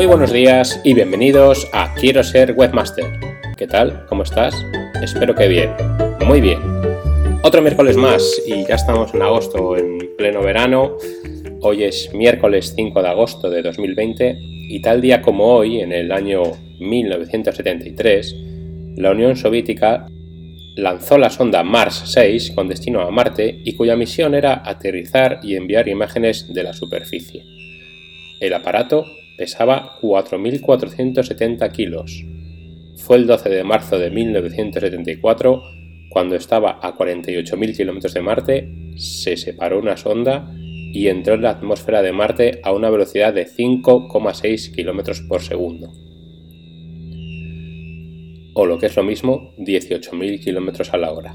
Muy buenos días y bienvenidos a Quiero ser webmaster. ¿Qué tal? ¿Cómo estás? Espero que bien. Muy bien. Otro miércoles más y ya estamos en agosto, en pleno verano. Hoy es miércoles 5 de agosto de 2020 y tal día como hoy, en el año 1973, la Unión Soviética lanzó la sonda Mars 6 con destino a Marte y cuya misión era aterrizar y enviar imágenes de la superficie. El aparato pesaba 4.470 kilos. Fue el 12 de marzo de 1974 cuando estaba a 48.000 kilómetros de Marte, se separó una sonda y entró en la atmósfera de Marte a una velocidad de 5,6 kilómetros por segundo. O lo que es lo mismo, 18.000 kilómetros a la hora.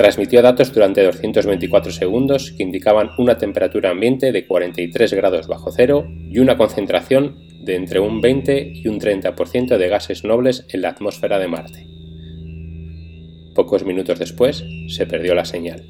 Transmitió datos durante 224 segundos que indicaban una temperatura ambiente de 43 grados bajo cero y una concentración de entre un 20 y un 30% de gases nobles en la atmósfera de Marte. Pocos minutos después se perdió la señal.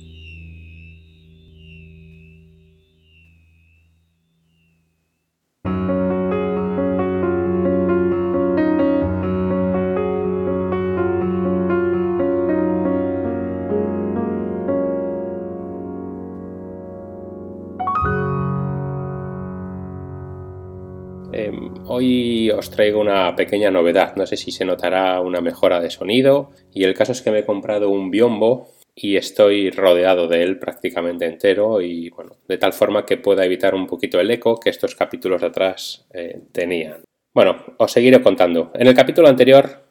Traigo una pequeña novedad, no sé si se notará una mejora de sonido y el caso es que me he comprado un biombo y estoy rodeado de él prácticamente entero y bueno, de tal forma que pueda evitar un poquito el eco que estos capítulos de atrás eh, tenían. Bueno, os seguiré contando. En el capítulo anterior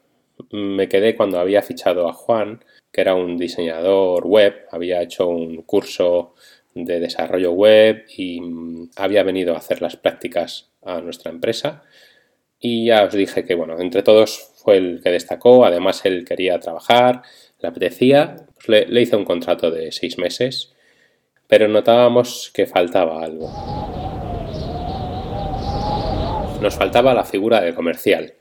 me quedé cuando había fichado a Juan, que era un diseñador web, había hecho un curso de desarrollo web y mm, había venido a hacer las prácticas a nuestra empresa. Y ya os dije que, bueno, entre todos fue el que destacó, además él quería trabajar, le apetecía, pues le, hice un contrato de seis meses, pero notábamos que faltaba algo. Nos faltaba la figura de comercial.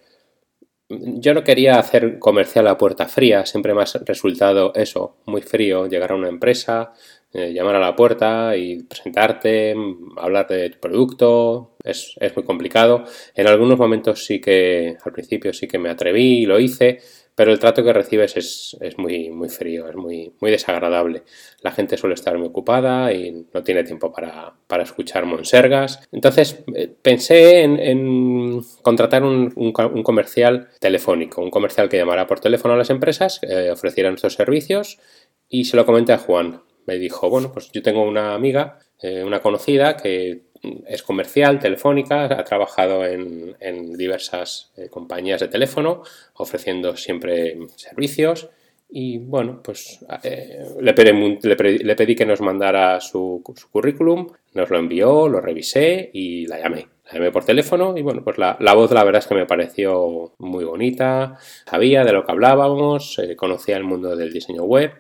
Yo no quería hacer comercial a puerta fría, siempre me ha resultado eso, muy frío, llegar a una empresa, eh, llamar a la puerta y presentarte, hablar de tu producto, es, muy complicado. En algunos momentos sí que, al principio sí que me atreví y lo hice, pero el trato que recibes es, muy, muy frío, es muy, muy desagradable. La gente suele estar muy ocupada y no tiene tiempo para, escuchar monsergas. Entonces eh, pensé en, contratar un, comercial telefónico, un comercial que llamara por teléfono a las empresas, eh, ofreciera nuestros servicios y se lo comenté a Juan me dijo, bueno, pues yo tengo una amiga, eh, una conocida que es comercial, telefónica, ha trabajado en, diversas eh, compañías de teléfono, ofreciendo siempre servicios. Y bueno, pues eh, le, pedí, que nos mandara su, currículum, nos lo envió, lo revisé y la llamé. La llamé por teléfono y bueno, pues la, voz la verdad es que me pareció muy bonita, sabía de lo que hablábamos, conocía el mundo del diseño web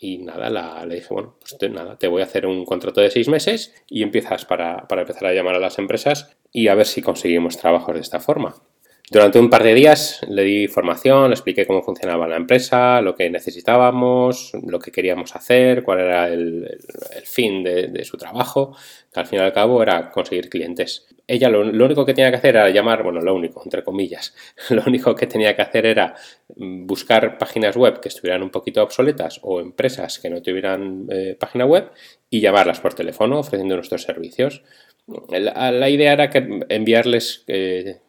y nada, la, le dije, bueno, pues te, nada, te voy a hacer un contrato de seis meses y empiezas para, para empezar a llamar a las empresas y a ver si conseguimos trabajos de esta forma. Durante un par de días le di formación, le expliqué cómo funcionaba la empresa, lo que necesitábamos, lo que queríamos hacer, cuál era el, fin de, su trabajo, que al fin y al cabo era conseguir clientes. Ella lo, único que tenía que hacer era llamar, bueno, lo único, entre comillas, lo único que tenía que hacer era buscar páginas web que estuvieran un poquito obsoletas o empresas que no tuvieran eh, página web y llamarlas por teléfono ofreciendo nuestros servicios. La, idea era que enviarles... Eh,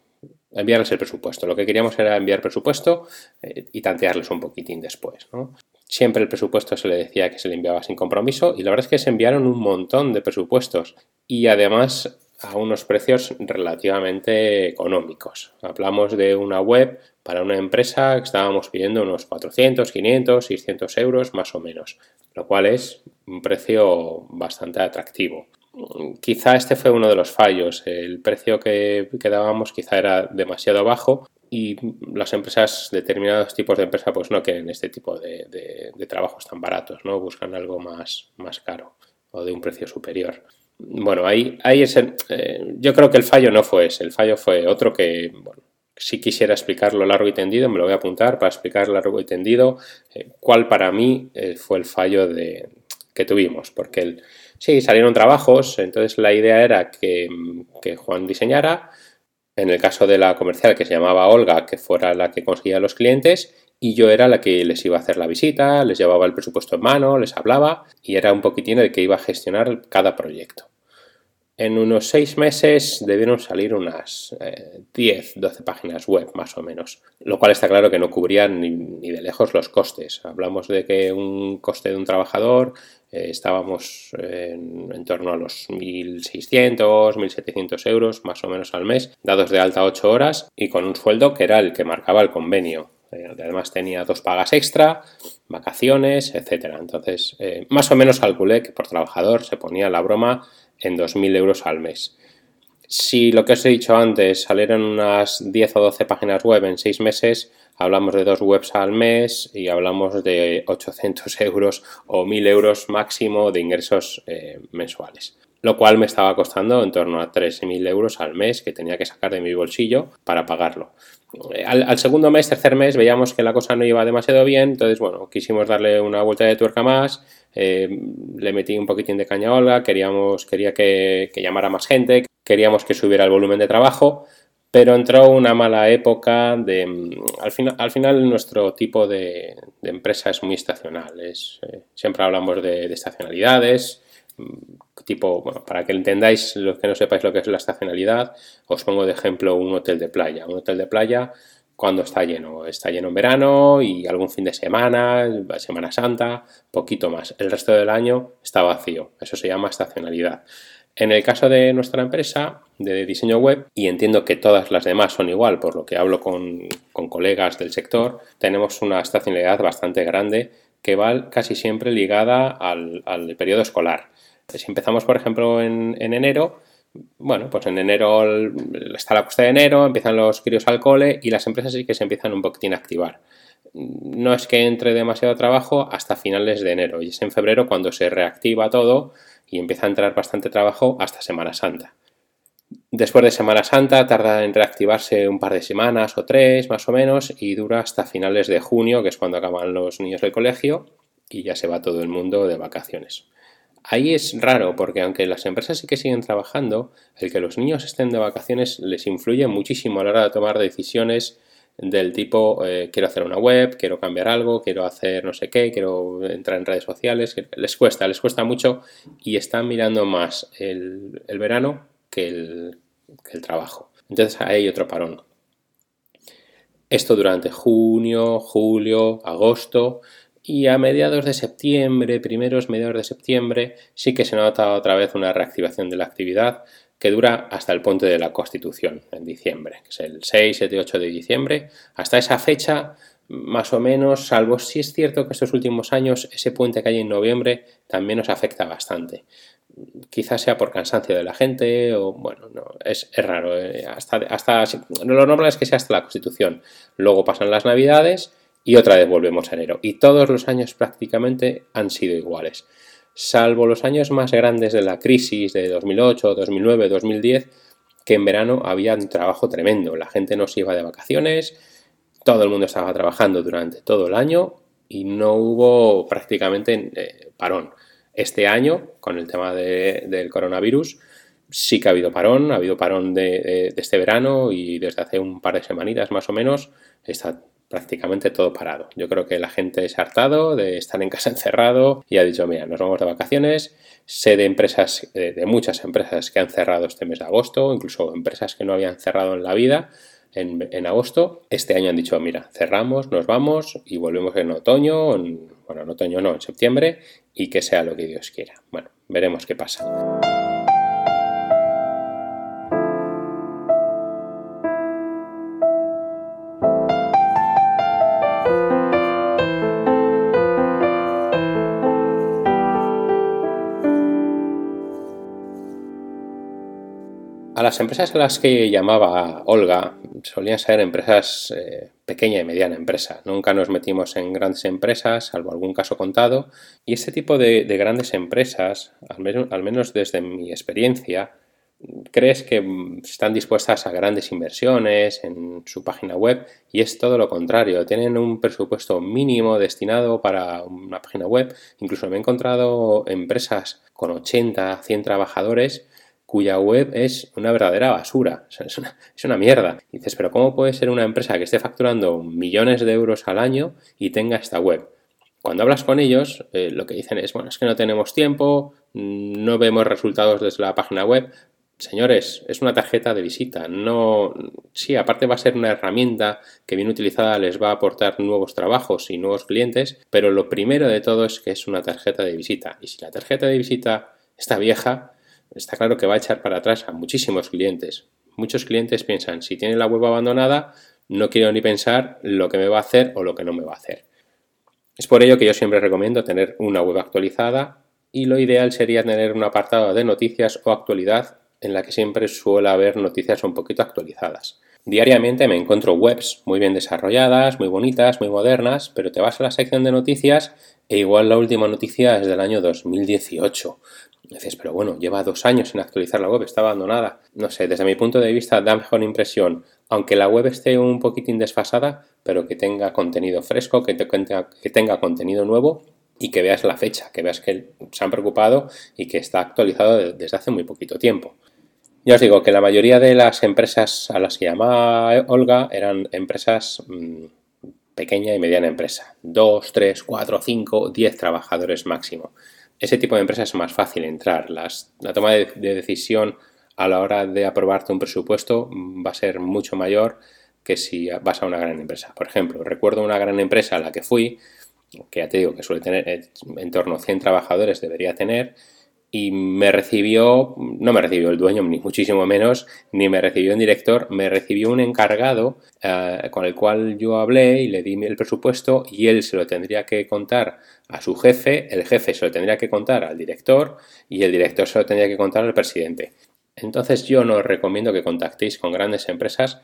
enviarles el presupuesto. Lo que queríamos era enviar presupuesto eh, y tantearles un poquitín después. Siempre el presupuesto se le decía que se le enviaba sin compromiso y la verdad es que se enviaron un montón de presupuestos y además a unos precios relativamente económicos. Hablamos de una web para una empresa que estábamos pidiendo unos 400, 500, 600 euros más o menos, lo cual es un precio bastante atractivo quizá este fue uno de los fallos. El precio que, dábamos quizá era demasiado bajo y las empresas, determinados tipos de empresas, pues no quieren este tipo de, trabajos tan baratos, ¿no? Buscan algo más, más caro o de un precio superior. Bueno, ahí, ahí es eh, yo creo que el fallo no fue ese, el fallo fue otro que, bueno, si quisiera explicarlo largo y tendido, me lo voy a apuntar para explicar largo y tendido eh, cuál para mí eh, fue el fallo de, que tuvimos, porque el, Sí, salieron trabajos, entonces la idea era que, Juan diseñara, En el caso de la comercial que se llamaba Olga, que fuera la que conseguía los clientes, y yo era la que les iba a hacer la visita, les llevaba el presupuesto en mano, les hablaba y era un poquitín el que iba a gestionar cada proyecto. En unos seis meses debieron salir unas 10, eh, 12 páginas web más o menos, lo cual está claro que no cubrían ni, de lejos los costes. Hablamos de que un coste de un trabajador eh, estábamos en, torno a los 1.600, 1.700 euros más o menos al mes, dados de alta 8 horas y con un sueldo que era el que marcaba el convenio. Eh, además tenía dos pagas extra, vacaciones, etcétera. Entonces, más o menos calculé que por trabajador se ponía la broma en 2.000 euros al mes. Si lo que os he dicho antes salieron unas 10 o 12 páginas web en 6 meses, hablamos de dos webs al mes y hablamos de 800 euros o 1.000 euros máximo de ingresos eh, mensuales. Lo cual me estaba costando en torno a 3.000 euros al mes que tenía que sacar de mi bolsillo para pagarlo. Al, al, segundo mes, tercer mes, veíamos que la cosa no iba demasiado bien, entonces, bueno, quisimos darle una vuelta de tuerca más eh, le metí un poquitín de caña a Olga, queríamos, quería que, llamara más gente, queríamos que subiera el volumen de trabajo, pero entró una mala época de... Al, final, al final nuestro tipo de, empresa es muy estacional, es, eh, siempre hablamos de, de, estacionalidades, mm, tipo, para que entendáis, los que no sepáis lo que es la estacionalidad, os pongo de ejemplo un hotel de playa. Un hotel de playa cuando está lleno. Está lleno en verano y algún fin de semana, Semana Santa, poquito más. El resto del año está vacío. Eso se llama estacionalidad. En el caso de nuestra empresa de diseño web, y entiendo que todas las demás son igual, por lo que hablo con, colegas del sector, tenemos una estacionalidad bastante grande que va casi siempre ligada al, periodo escolar. Si empezamos, por ejemplo, en enero, bueno, pues en enero está la cuesta de enero, empiezan los críos al cole y las empresas sí que se empiezan un poquitín a activar. No es que entre demasiado trabajo hasta finales de enero y es en febrero cuando se reactiva todo y empieza a entrar bastante trabajo hasta Semana Santa. Después de Semana Santa tarda en reactivarse un par de semanas o tres más o menos y dura hasta finales de junio, que es cuando acaban los niños del colegio y ya se va todo el mundo de vacaciones. Ahí es raro porque aunque las empresas sí que siguen trabajando, el que los niños estén de vacaciones les influye muchísimo a la hora de tomar decisiones del tipo eh, quiero hacer una web, quiero cambiar algo, quiero hacer no sé qué, quiero entrar en redes sociales, les cuesta, les cuesta mucho y están mirando más el, verano que el, que el trabajo. Entonces ahí hay otro parón. Esto durante junio, julio, agosto, y a mediados de septiembre, primeros mediados de septiembre, sí que se nota otra vez una reactivación de la actividad que dura hasta el puente de la Constitución, en diciembre, que es el 6, 7, 8 de diciembre. Hasta esa fecha, más o menos, salvo si es cierto que estos últimos años ese puente que hay en noviembre también nos afecta bastante. Quizás sea por cansancio de la gente o, bueno, no, es, raro. Eh, hasta, hasta, lo normal es que sea hasta la Constitución. Luego pasan las Navidades y otra vez volvemos a enero. Y todos los años prácticamente han sido iguales. Salvo los años más grandes de la crisis de 2008, 2009, 2010, que en verano había un trabajo tremendo. La gente no se iba de vacaciones, todo el mundo estaba trabajando durante todo el año y no hubo prácticamente eh, parón. Este año, con el tema del coronavirus, sí que ha habido parón, ha habido parón de, de, este verano y desde hace un par de semanitas más o menos está prácticamente todo parado. Yo creo que la gente se ha hartado de estar en casa encerrado y ha dicho, mira, nos vamos de vacaciones. Sé de empresas, de muchas empresas que han cerrado este mes de agosto, incluso empresas que no habían cerrado en la vida en, agosto. Este año han dicho, mira, cerramos, nos vamos y volvemos en otoño, bueno, en otoño no, en septiembre, y que sea lo que Dios quiera. Bueno, veremos qué pasa. Las empresas a las que llamaba Olga solían ser empresas eh, pequeña y mediana empresa. Nunca nos metimos en grandes empresas, salvo algún caso contado. Y este tipo de, grandes empresas, al menos, al menos desde mi experiencia, crees que están dispuestas a grandes inversiones en su página web y es todo lo contrario. Tienen un presupuesto mínimo destinado para una página web. Incluso me he encontrado empresas con 80, 100 trabajadores cuya web es una verdadera basura, es, una, mierda. dices, pero ¿cómo puede ser una empresa que esté facturando millones de euros al año y tenga esta web? Cuando hablas con ellos, eh, lo que dicen es, bueno, es que no tenemos tiempo, mm, no vemos resultados desde la página web. Señores, es una tarjeta de visita. No, sí, aparte va a ser una herramienta que bien utilizada les va a aportar nuevos trabajos y nuevos clientes, pero lo primero de todo es que es una tarjeta de visita. Y si la tarjeta de visita está vieja, está claro que va a echar para atrás a muchísimos clientes. Muchos clientes piensan, si tiene la web abandonada, no quiero ni pensar lo que me va a hacer o lo que no me va a hacer. Es por ello que yo siempre recomiendo tener una web actualizada y lo ideal sería tener un apartado de noticias o actualidad en la que siempre suele haber noticias un poquito actualizadas. Diariamente me encuentro webs muy bien desarrolladas, muy bonitas, muy modernas, pero te vas a la sección de noticias e igual la última noticia es del año 2018. Dices, pero bueno, lleva dos años en actualizar la web, está abandonada. No sé, desde mi punto de vista da mejor impresión aunque la web esté un poquitín desfasada, pero que tenga contenido fresco, que, que tenga contenido nuevo y que veas la fecha, que veas que se han preocupado y que está actualizado desde hace muy poquito tiempo. Ya os digo que la mayoría de las empresas a las que llamaba Olga eran empresas mm, pequeña y mediana empresa. 2, 3, 4, 5, 10 trabajadores máximo. Ese tipo de empresas es más fácil entrar. la toma de decisión a la hora de aprobarte un presupuesto va a ser mucho mayor que si vas a una gran empresa. Por ejemplo, recuerdo una gran empresa a la que fui, que ya te digo que suele tener eh, en torno a 100 trabajadores, debería tener, y me recibió, no me recibió el dueño, ni muchísimo menos, ni me recibió un director, me recibió un encargado eh, con el cual yo hablé y le di el presupuesto y él se lo tendría que contar a su jefe, el jefe se lo tendría que contar al director y el director se lo tendría que contar al presidente. Entonces yo no os recomiendo que contactéis con grandes empresas.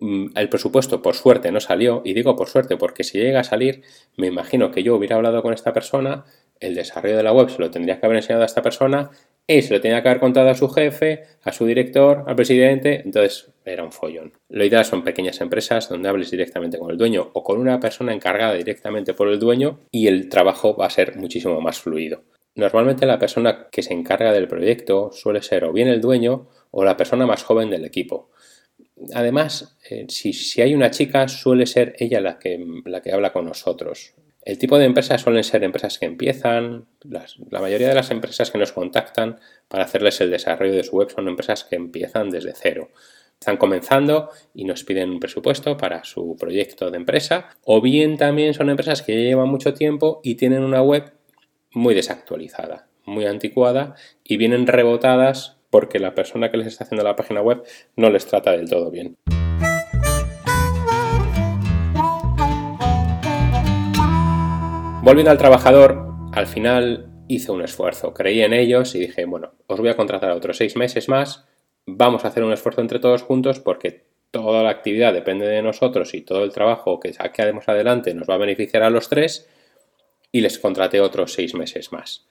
Mm, el presupuesto por suerte no salió y digo por suerte porque si llega a salir me imagino que yo hubiera hablado con esta persona, el desarrollo de la web se lo tendría que haber enseñado a esta persona y se lo tenía que haber contado a su jefe, a su director, al presidente, entonces era un follón. Lo ideal son pequeñas empresas donde hables directamente con el dueño o con una persona encargada directamente por el dueño y el trabajo va a ser muchísimo más fluido. Normalmente la persona que se encarga del proyecto suele ser o bien el dueño o la persona más joven del equipo. Además, eh, si, hay una chica, suele ser ella la que, la que habla con nosotros. El tipo de empresas suelen ser empresas que empiezan, la mayoría de las empresas que nos contactan para hacerles el desarrollo de su web son empresas que empiezan desde cero. Están comenzando y nos piden un presupuesto para su proyecto de empresa, o bien también son empresas que llevan mucho tiempo y tienen una web muy desactualizada, muy anticuada y vienen rebotadas porque la persona que les está haciendo la página web no les trata del todo bien. Volviendo al trabajador, al final hice un esfuerzo, creí en ellos y dije, bueno, os voy a contratar otros seis meses más, vamos a hacer un esfuerzo entre todos juntos porque toda la actividad depende de nosotros y todo el trabajo que saquemos adelante nos va a beneficiar a los tres y les contraté otros seis meses más.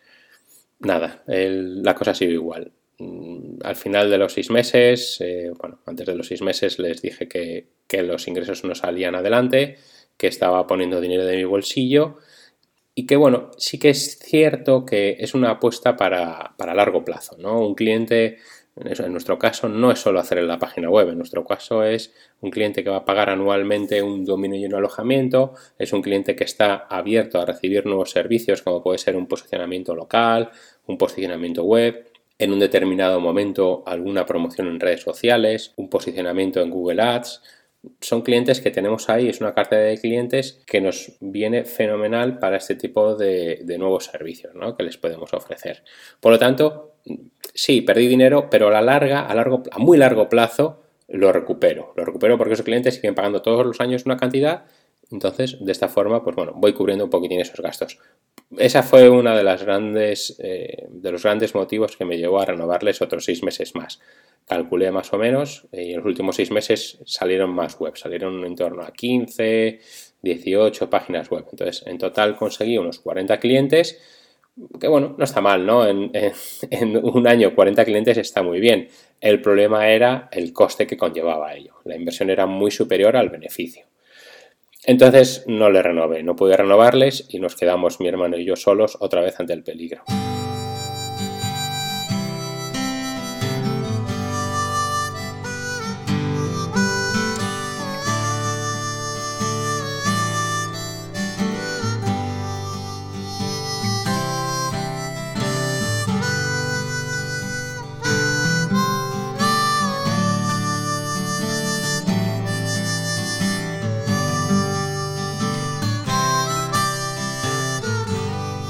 Nada, la cosa ha sido igual. Mm, al final de los seis meses, eh, bueno, antes de los seis meses les dije que, los ingresos no salían adelante, que estaba poniendo dinero de mi bolsillo y que bueno, sí que es cierto que es una apuesta para, para largo plazo, ¿no? Un cliente en nuestro caso no es solo hacer en la página web, en nuestro caso es un cliente que va a pagar anualmente un dominio y un alojamiento, es un cliente que está abierto a recibir nuevos servicios como puede ser un posicionamiento local, un posicionamiento web, en un determinado momento alguna promoción en redes sociales, un posicionamiento en Google Ads. Son clientes que tenemos ahí, es una carta de clientes que nos viene fenomenal para este tipo de, nuevos servicios que les podemos ofrecer. Por lo tanto, sí, perdí dinero, pero a la larga, a, largo, a muy largo plazo, lo recupero. Lo recupero porque esos clientes siguen pagando todos los años una cantidad. Entonces, de esta forma, pues bueno, voy cubriendo un poquitín esos gastos. Esa fue una de las grandes, eh, de los grandes motivos que me llevó a renovarles otros seis meses más. Calculé más o menos y en los últimos seis meses salieron más web, salieron en torno a 15, 18 páginas web. Entonces, en total conseguí unos 40 clientes que bueno, no está mal, ¿no? En, un año 40 clientes está muy bien. El problema era el coste que conllevaba ello. La inversión era muy superior al beneficio. Entonces no le renové, no pude renovarles y nos quedamos mi hermano y yo solos otra vez ante el peligro.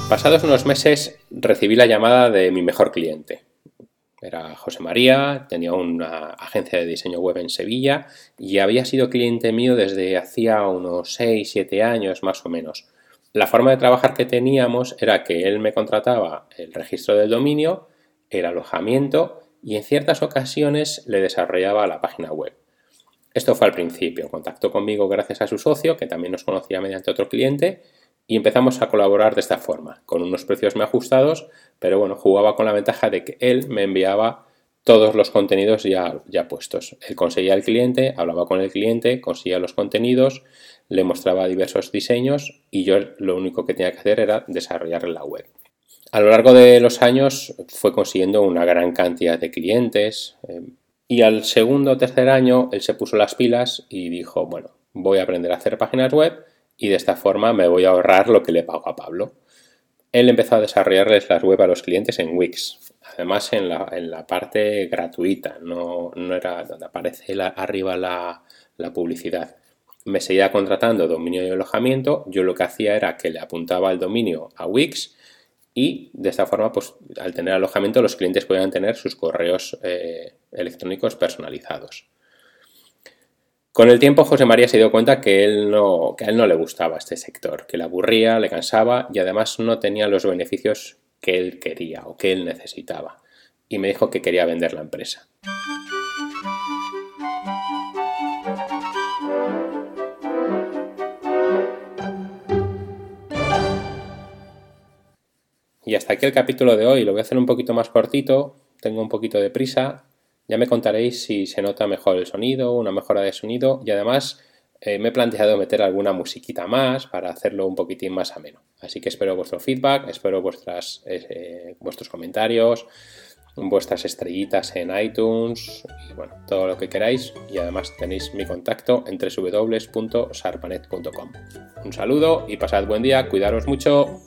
Pasados unos meses recibí la llamada de mi mejor cliente. Era José María, tenía una agencia de diseño web en Sevilla y había sido cliente mío desde hacía unos 6-7 años más o menos. La forma de trabajar que teníamos era que él me contrataba el registro del dominio, el alojamiento y en ciertas ocasiones le desarrollaba la página web. Esto fue al principio, contactó conmigo gracias a su socio, que también nos conocía mediante otro cliente, y empezamos a colaborar de esta forma, con unos precios muy ajustados, pero bueno, jugaba con la ventaja de que él me enviaba todos los contenidos ya, ya puestos. Él conseguía al cliente, hablaba con el cliente, conseguía los contenidos, le mostraba diversos diseños y yo lo único que tenía que hacer era desarrollar la web. A lo largo de los años fue consiguiendo una gran cantidad de clientes eh, y al segundo o tercer año él se puso las pilas y dijo, bueno, voy a aprender a hacer páginas web y de esta forma me voy a ahorrar lo que le pago a Pablo. Él empezó a desarrollarles las web a los clientes en Wix, además en la, parte gratuita, no, era donde aparece arriba la, la publicidad. Me seguía contratando dominio y alojamiento, yo lo que hacía era que le apuntaba el dominio a Wix y de esta forma, pues al tener alojamiento, los clientes podían tener sus correos eh, electrónicos personalizados. Con el tiempo José María se dio cuenta que, él no, que a él no le gustaba este sector, que le aburría, le cansaba y además no tenía los beneficios que él quería o que él necesitaba. Y me dijo que quería vender la empresa. Y hasta aquí el capítulo de hoy. Lo voy a hacer un poquito más cortito. Tengo un poquito de prisa ya me contaréis si se nota mejor el sonido, una mejora de sonido y además eh, me he planteado meter alguna musiquita más para hacerlo un poquitín más ameno. Así que espero vuestro feedback, espero vuestras, eh, vuestros comentarios, vuestras estrellitas en iTunes y bueno, todo lo que queráis y además tenéis mi contacto en www.sarpanet.com. Un saludo y pasad buen día, cuidaros mucho.